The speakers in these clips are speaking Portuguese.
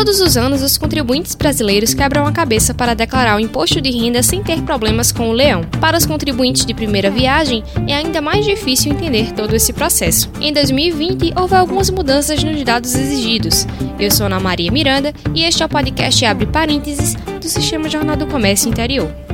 Todos os anos, os contribuintes brasileiros quebram a cabeça para declarar o imposto de renda sem ter problemas com o leão. Para os contribuintes de primeira viagem, é ainda mais difícil entender todo esse processo. Em 2020, houve algumas mudanças nos dados exigidos. Eu sou Ana Maria Miranda e este é o podcast Abre Parênteses do Sistema Jornal do Comércio Interior.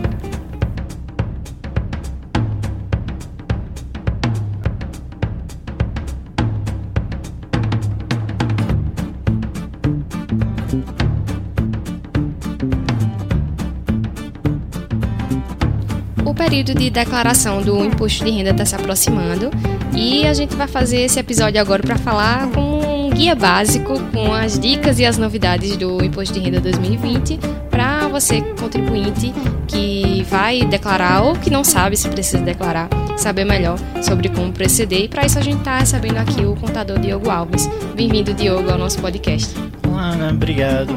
Período de declaração do imposto de renda está se aproximando e a gente vai fazer esse episódio agora para falar com um guia básico com as dicas e as novidades do imposto de renda 2020 para você contribuinte que vai declarar ou que não sabe se precisa declarar, saber melhor sobre como proceder e para isso a gente está recebendo aqui o contador Diogo Alves. Bem-vindo Diogo ao nosso podcast. Ana, obrigado.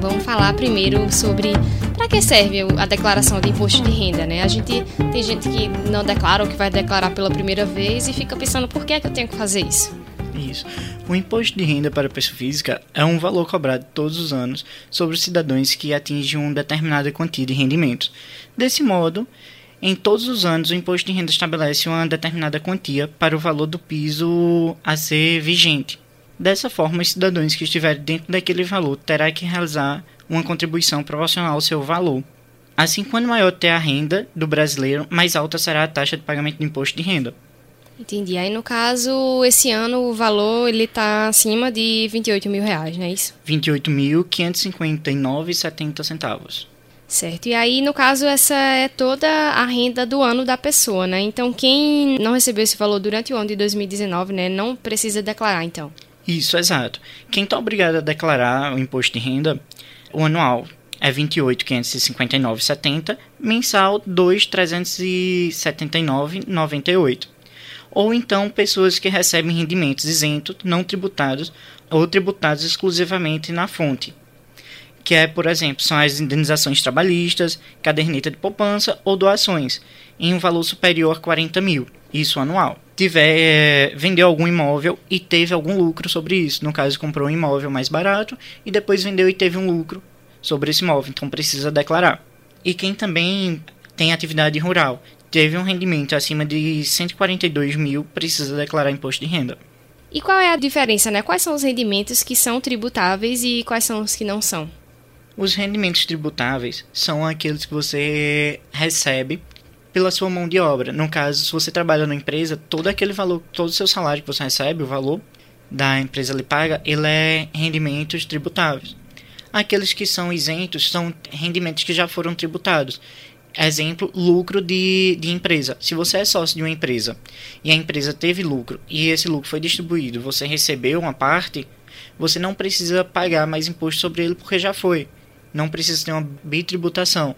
Vamos falar primeiro sobre para que serve a declaração de imposto de renda, né? A gente tem gente que não declara ou que vai declarar pela primeira vez e fica pensando por que é que eu tenho que fazer isso. Isso. O imposto de renda para a pessoa física é um valor cobrado todos os anos sobre os cidadãos que atingem uma determinada quantia de rendimentos. Desse modo, em todos os anos, o imposto de renda estabelece uma determinada quantia para o valor do piso a ser vigente. Dessa forma, os cidadãos que estiverem dentro daquele valor terão que realizar uma contribuição proporcional ao seu valor. Assim, quanto maior ter a renda do brasileiro, mais alta será a taxa de pagamento de imposto de renda. Entendi. Aí, no caso, esse ano o valor ele está acima de 28 mil reais, não é isso? 28.559,70 centavos. Certo. E aí, no caso, essa é toda a renda do ano da pessoa, né? Então, quem não recebeu esse valor durante o ano de 2019, né, não precisa declarar, então. Isso, exato. Quem está obrigado a declarar o imposto de renda, o anual é 28.559,70, mensal 2.379,98. Ou então pessoas que recebem rendimentos isentos, não tributados ou tributados exclusivamente na fonte, que é, por exemplo, são as indenizações trabalhistas, caderneta de poupança ou doações, em um valor superior a 40 mil, isso anual tiver é, vendeu algum imóvel e teve algum lucro sobre isso. No caso, comprou um imóvel mais barato e depois vendeu e teve um lucro sobre esse imóvel, então precisa declarar. E quem também tem atividade rural, teve um rendimento acima de 142 mil, precisa declarar imposto de renda. E qual é a diferença, né? Quais são os rendimentos que são tributáveis e quais são os que não são? Os rendimentos tributáveis são aqueles que você recebe pela sua mão de obra. No caso, se você trabalha numa empresa, todo aquele valor, todo o seu salário que você recebe, o valor da empresa lhe paga, ele é rendimentos tributáveis. Aqueles que são isentos são rendimentos que já foram tributados. Exemplo, lucro de, de empresa. Se você é sócio de uma empresa e a empresa teve lucro e esse lucro foi distribuído, você recebeu uma parte, você não precisa pagar mais imposto sobre ele porque já foi. Não precisa ter uma bitributação.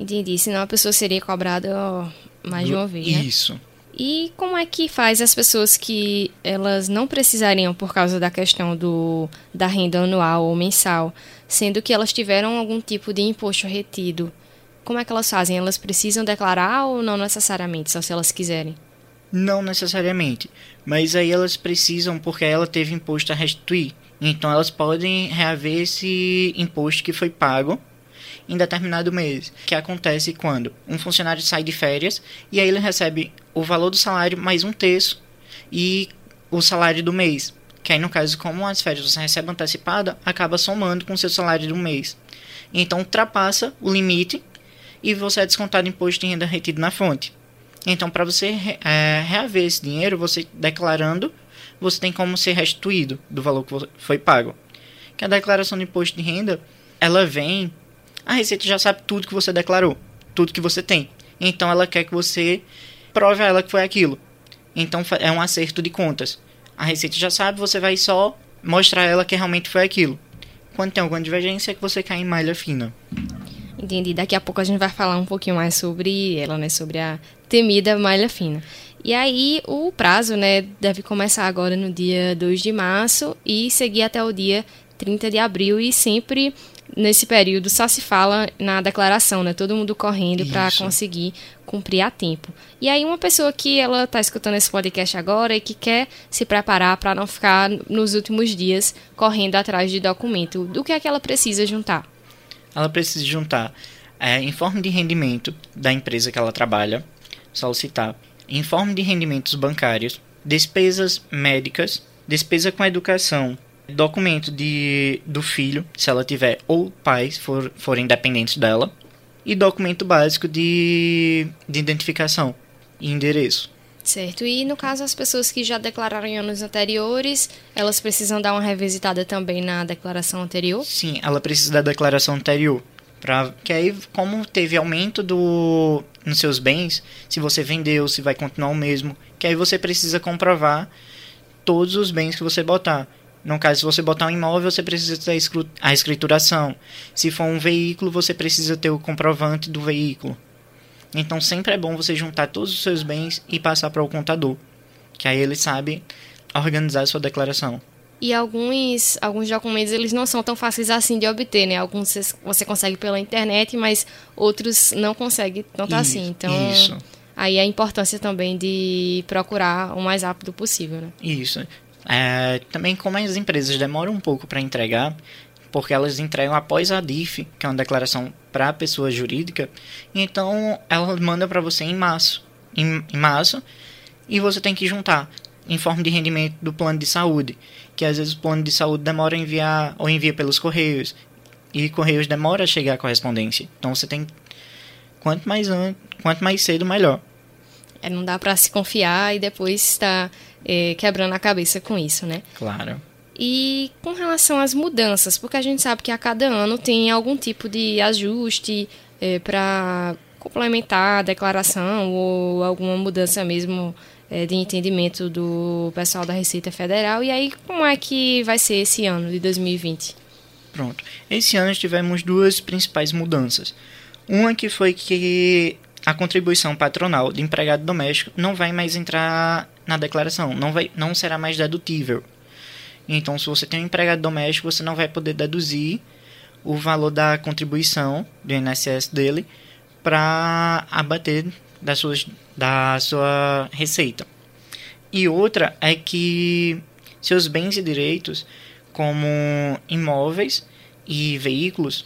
Entendi, senão a pessoa seria cobrada mais de uma vez, né? Isso. E como é que faz as pessoas que elas não precisariam por causa da questão do, da renda anual ou mensal, sendo que elas tiveram algum tipo de imposto retido? Como é que elas fazem? Elas precisam declarar ou não necessariamente, só se elas quiserem? Não necessariamente, mas aí elas precisam porque ela teve imposto a restituir. Então elas podem reaver esse imposto que foi pago em determinado mês, que acontece quando um funcionário sai de férias e aí ele recebe o valor do salário mais um terço e o salário do mês. Que aí, no caso, como as férias você recebe antecipada, acaba somando com o seu salário do mês. Então, ultrapassa o limite e você é descontado imposto de renda retido na fonte. Então, para você é, reaver esse dinheiro, você declarando, você tem como ser restituído do valor que foi pago. Que a declaração de imposto de renda, ela vem a Receita já sabe tudo que você declarou, tudo que você tem. Então ela quer que você prove a ela que foi aquilo. Então é um acerto de contas. A Receita já sabe, você vai só mostrar a ela que realmente foi aquilo. Quando tem alguma divergência, é que você cai em malha fina. Entendi. Daqui a pouco a gente vai falar um pouquinho mais sobre ela, né? Sobre a temida malha fina. E aí o prazo, né, deve começar agora no dia 2 de março e seguir até o dia 30 de abril e sempre nesse período só se fala na declaração, né? Todo mundo correndo para conseguir cumprir a tempo. E aí uma pessoa que ela está escutando esse podcast agora e que quer se preparar para não ficar nos últimos dias correndo atrás de documento, do que é que ela precisa juntar? Ela precisa juntar é, informe de rendimento da empresa que ela trabalha, solicitar informe de rendimentos bancários, despesas médicas, despesa com educação, documento de, do filho, se ela tiver, ou pais for, forem dependentes dela, e documento básico de, de identificação e endereço. Certo. E no caso, as pessoas que já declararam em anos anteriores, elas precisam dar uma revisitada também na declaração anterior? Sim, ela precisa da declaração anterior. Pra, que aí, como teve aumento do, nos seus bens, se você vendeu, se vai continuar o mesmo, que aí você precisa comprovar todos os bens que você botar. No caso, se você botar um imóvel, você precisa ter a escrituração. Se for um veículo, você precisa ter o comprovante do veículo. Então, sempre é bom você juntar todos os seus bens e passar para o contador, que aí ele sabe organizar a sua declaração. E alguns, alguns documentos eles não são tão fáceis assim de obter, né? Alguns você consegue pela internet, mas outros não consegue tanto isso, assim. Então, isso. aí a importância também de procurar o mais rápido possível, né? Isso. É, também como as empresas demoram um pouco para entregar, porque elas entregam após a DIF, que é uma declaração para a pessoa jurídica, então ela manda para você em março, em, em março, e você tem que juntar informe de rendimento do plano de saúde, que às vezes o plano de saúde demora a enviar ou envia pelos correios, e correios demora a chegar a correspondência. Então você tem quanto mais an... quanto mais cedo melhor. É, não dá para se confiar e depois estar tá, é, quebrando a cabeça com isso, né? Claro. E com relação às mudanças, porque a gente sabe que a cada ano tem algum tipo de ajuste é, para complementar a declaração ou alguma mudança mesmo é, de entendimento do pessoal da Receita Federal. E aí, como é que vai ser esse ano de 2020? Pronto. Esse ano tivemos duas principais mudanças. Uma que foi que a contribuição patronal de empregado doméstico não vai mais entrar na declaração, não, vai, não será mais dedutível. Então, se você tem um empregado doméstico, você não vai poder deduzir o valor da contribuição do INSS dele para abater das suas, da sua receita. E outra é que seus bens e direitos, como imóveis e veículos,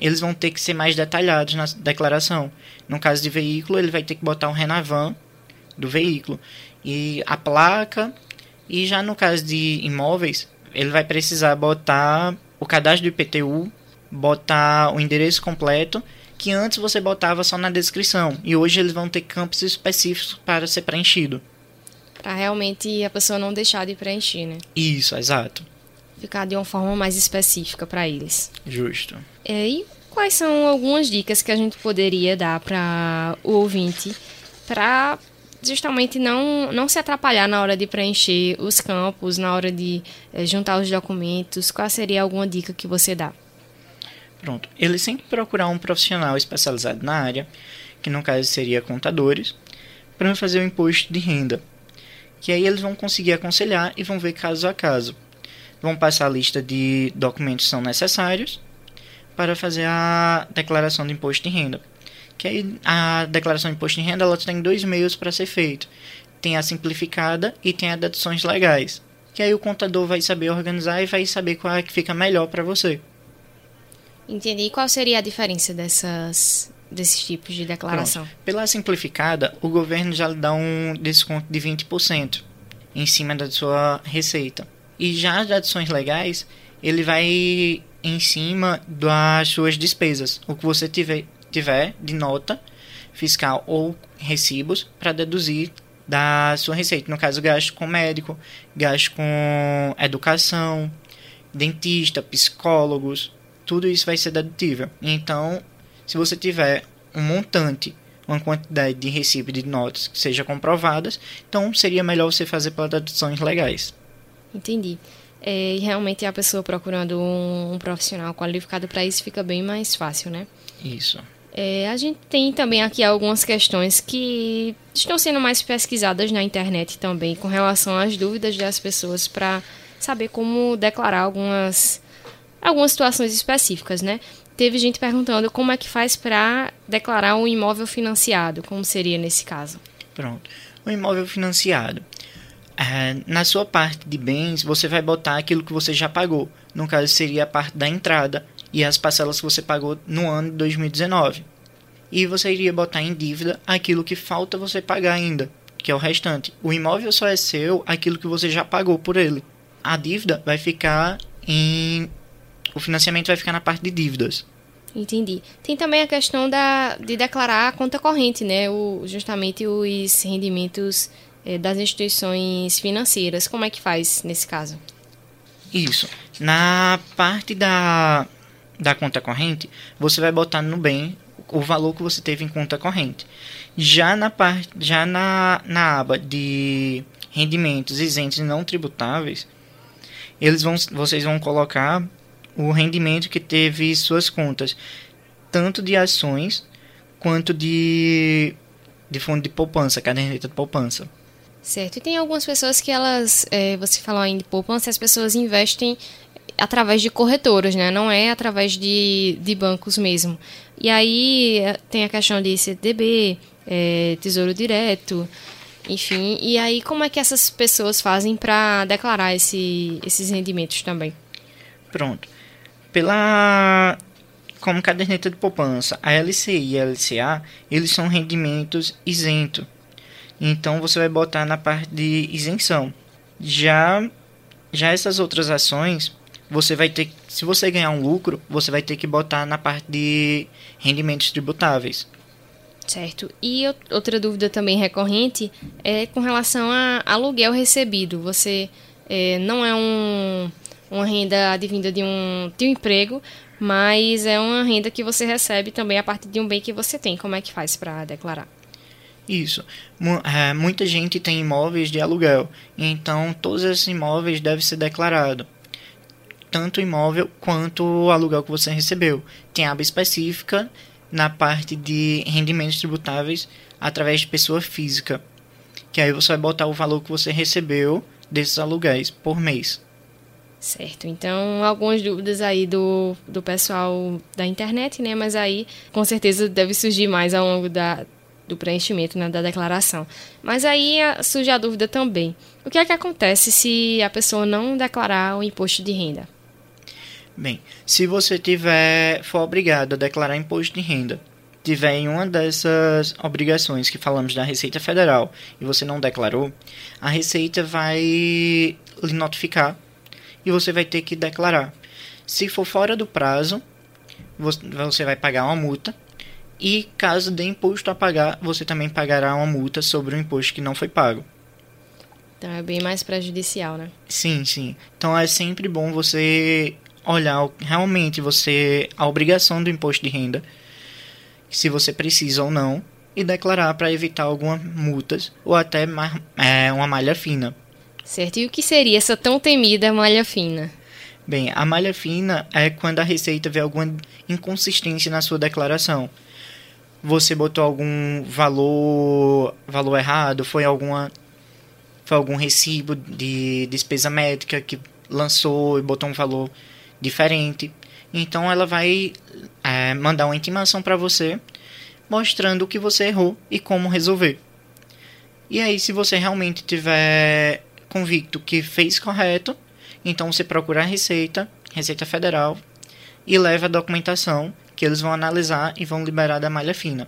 eles vão ter que ser mais detalhados na declaração. No caso de veículo, ele vai ter que botar um Renavan do veículo e a placa. E já no caso de imóveis, ele vai precisar botar o cadastro do IPTU, botar o endereço completo, que antes você botava só na descrição. E hoje eles vão ter campos específicos para ser preenchido. Para realmente a pessoa não deixar de preencher, né? Isso, exato. Ficar de uma forma mais específica para eles. Justo. É, e quais são algumas dicas que a gente poderia dar para o ouvinte para justamente não, não se atrapalhar na hora de preencher os campos, na hora de é, juntar os documentos? Qual seria alguma dica que você dá? Pronto. Ele sempre procurar um profissional especializado na área, que no caso seria contadores, para fazer o imposto de renda. Que aí eles vão conseguir aconselhar e vão ver caso a caso. Vão passar a lista de documentos que são necessários para fazer a declaração de imposto de renda. Que aí a declaração de imposto de renda ela tem dois meios para ser feito. Tem a simplificada e tem a deduções legais. Que aí o contador vai saber organizar e vai saber qual é que fica melhor para você. Entendi. E qual seria a diferença dessas, desses tipos de declaração? Pronto. Pela simplificada, o governo já lhe dá um desconto de 20% em cima da sua receita. E já as deduções legais, ele vai em cima das suas despesas. O que você tiver, tiver de nota fiscal ou recibos para deduzir da sua receita. No caso, gasto com médico, gasto com educação, dentista, psicólogos, tudo isso vai ser dedutível. Então, se você tiver um montante, uma quantidade de recibo de notas que seja comprovadas, então seria melhor você fazer pelas deduções legais. Entendi. É, e realmente a pessoa procurando um, um profissional qualificado para isso fica bem mais fácil, né? Isso. É, a gente tem também aqui algumas questões que estão sendo mais pesquisadas na internet também com relação às dúvidas das pessoas para saber como declarar algumas algumas situações específicas, né? Teve gente perguntando como é que faz para declarar um imóvel financiado, como seria nesse caso. Pronto. O imóvel financiado. É, na sua parte de bens, você vai botar aquilo que você já pagou. No caso, seria a parte da entrada e as parcelas que você pagou no ano de 2019. E você iria botar em dívida aquilo que falta você pagar ainda, que é o restante. O imóvel só é seu aquilo que você já pagou por ele. A dívida vai ficar em. O financiamento vai ficar na parte de dívidas. Entendi. Tem também a questão da, de declarar a conta corrente, né? O, justamente os rendimentos é, das instituições financeiras. Como é que faz nesse caso? Isso. Na parte da, da conta corrente, você vai botar no bem o valor que você teve em conta corrente. Já na parte, já na, na aba de rendimentos isentos e não tributáveis, eles vão, vocês vão colocar o rendimento que teve suas contas, tanto de ações quanto de, de fundo de poupança, caderneta de poupança. Certo. E tem algumas pessoas que elas, é, você falou ainda poupança, as pessoas investem através de corretoras, né? Não é através de, de bancos mesmo. E aí é, tem a questão de CDB, é, Tesouro Direto, enfim. E aí como é que essas pessoas fazem para declarar esse, esses rendimentos também? Pronto. Pela como caderneta de poupança, a LCI e a LCA, eles são rendimentos isentos então você vai botar na parte de isenção. Já já essas outras ações, você vai ter, se você ganhar um lucro, você vai ter que botar na parte de rendimentos tributáveis. Certo. E outra dúvida também recorrente é com relação a aluguel recebido. Você é, não é um, uma renda advinda de um, de um emprego, mas é uma renda que você recebe também a partir de um bem que você tem. Como é que faz para declarar? Isso. É, muita gente tem imóveis de aluguel, então todos esses imóveis devem ser declarados. Tanto o imóvel quanto o aluguel que você recebeu. Tem aba específica na parte de rendimentos tributáveis através de pessoa física. Que aí você vai botar o valor que você recebeu desses aluguéis por mês. Certo, então algumas dúvidas aí do, do pessoal da internet, né? Mas aí com certeza deve surgir mais ao longo da, do preenchimento né, da declaração. Mas aí surge a dúvida também. O que é que acontece se a pessoa não declarar o imposto de renda? Bem, se você tiver for obrigado a declarar imposto de renda, tiver em uma dessas obrigações que falamos da Receita Federal e você não declarou, a Receita vai lhe notificar e você vai ter que declarar. Se for fora do prazo, você vai pagar uma multa e caso dê imposto a pagar, você também pagará uma multa sobre o imposto que não foi pago. Então é bem mais prejudicial, né? Sim, sim. Então é sempre bom você olhar realmente você a obrigação do imposto de renda, se você precisa ou não, e declarar para evitar algumas multas ou até é, uma malha fina. Certo. E o que seria essa tão temida malha fina? Bem, a malha fina é quando a Receita vê alguma inconsistência na sua declaração você botou algum valor valor errado, foi alguma foi algum recibo de despesa médica que lançou e botou um valor diferente. Então ela vai é, mandar uma intimação para você mostrando o que você errou e como resolver. E aí, se você realmente tiver convicto que fez correto, então você procura a Receita, Receita Federal, e leva a documentação que eles vão analisar e vão liberar da malha fina.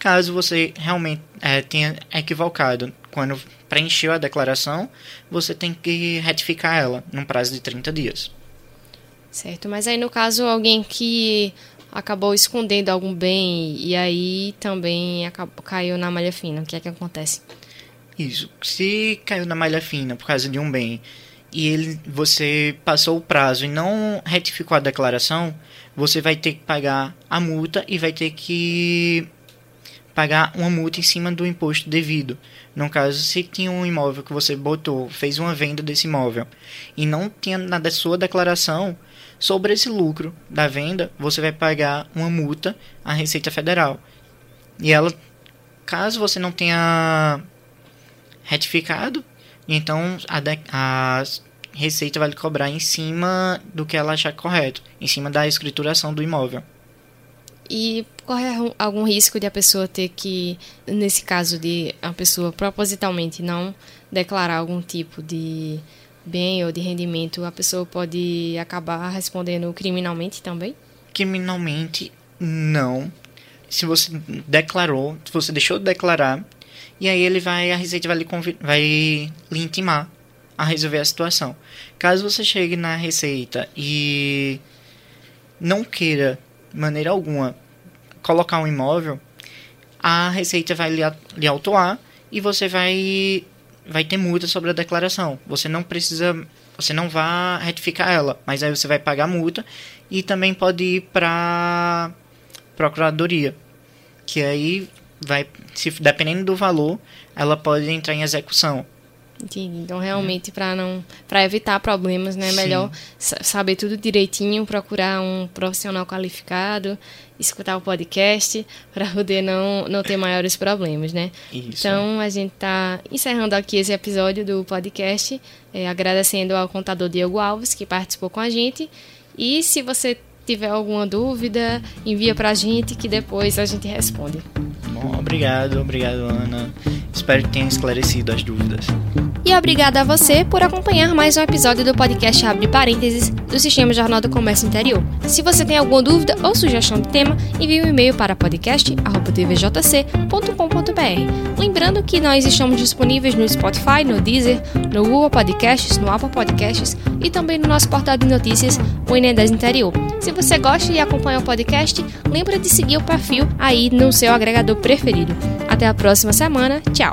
Caso você realmente é, tenha equivocado quando preencheu a declaração, você tem que retificar ela num prazo de 30 dias. Certo, mas aí no caso alguém que acabou escondendo algum bem e aí também acabou, caiu na malha fina, o que é que acontece? Isso, se caiu na malha fina por causa de um bem e ele, você passou o prazo e não retificou a declaração, você vai ter que pagar a multa e vai ter que pagar uma multa em cima do imposto devido. No caso, se tinha um imóvel que você botou, fez uma venda desse imóvel e não tinha na sua declaração sobre esse lucro da venda, você vai pagar uma multa à Receita Federal. E ela, caso você não tenha retificado, então a, a Receita vai lhe cobrar em cima do que ela achar correto, em cima da escrituração do imóvel. E corre algum risco de a pessoa ter que, nesse caso de a pessoa propositalmente não declarar algum tipo de bem ou de rendimento, a pessoa pode acabar respondendo criminalmente também? Criminalmente, não. Se você declarou, se você deixou de declarar, e aí ele vai, a Receita vai lhe, vai lhe intimar a resolver a situação. Caso você chegue na Receita e não queira, de maneira alguma, colocar um imóvel, a Receita vai lhe, lhe autuar e você vai, vai ter multa sobre a declaração. Você não precisa, você não vai retificar ela, mas aí você vai pagar multa e também pode ir para procuradoria, que aí vai, se dependendo do valor, ela pode entrar em execução. Entendi. Então, realmente, para não para evitar problemas, né, é melhor saber tudo direitinho, procurar um profissional qualificado, escutar o podcast para poder não, não ter maiores problemas, né? Isso. Então, a gente está encerrando aqui esse episódio do podcast, é, agradecendo ao contador Diego Alves que participou com a gente. E se você tiver alguma dúvida, envia para a gente que depois a gente responde. Bom, obrigado, obrigado, Ana. Espero que tenha esclarecido as dúvidas. E obrigada a você por acompanhar mais um episódio do podcast Abre Parênteses do Sistema Jornal do Comércio Interior. Se você tem alguma dúvida ou sugestão de tema, envie um e-mail para podcast.tvjc.com.br. Lembrando que nós estamos disponíveis no Spotify, no Deezer, no Google Podcasts, no Apple Podcasts e também no nosso portal de notícias, o Enem10 Interior. Se você gosta e acompanha o podcast, lembra de seguir o perfil aí no seu agregador preferido. Até a próxima semana. Tchau!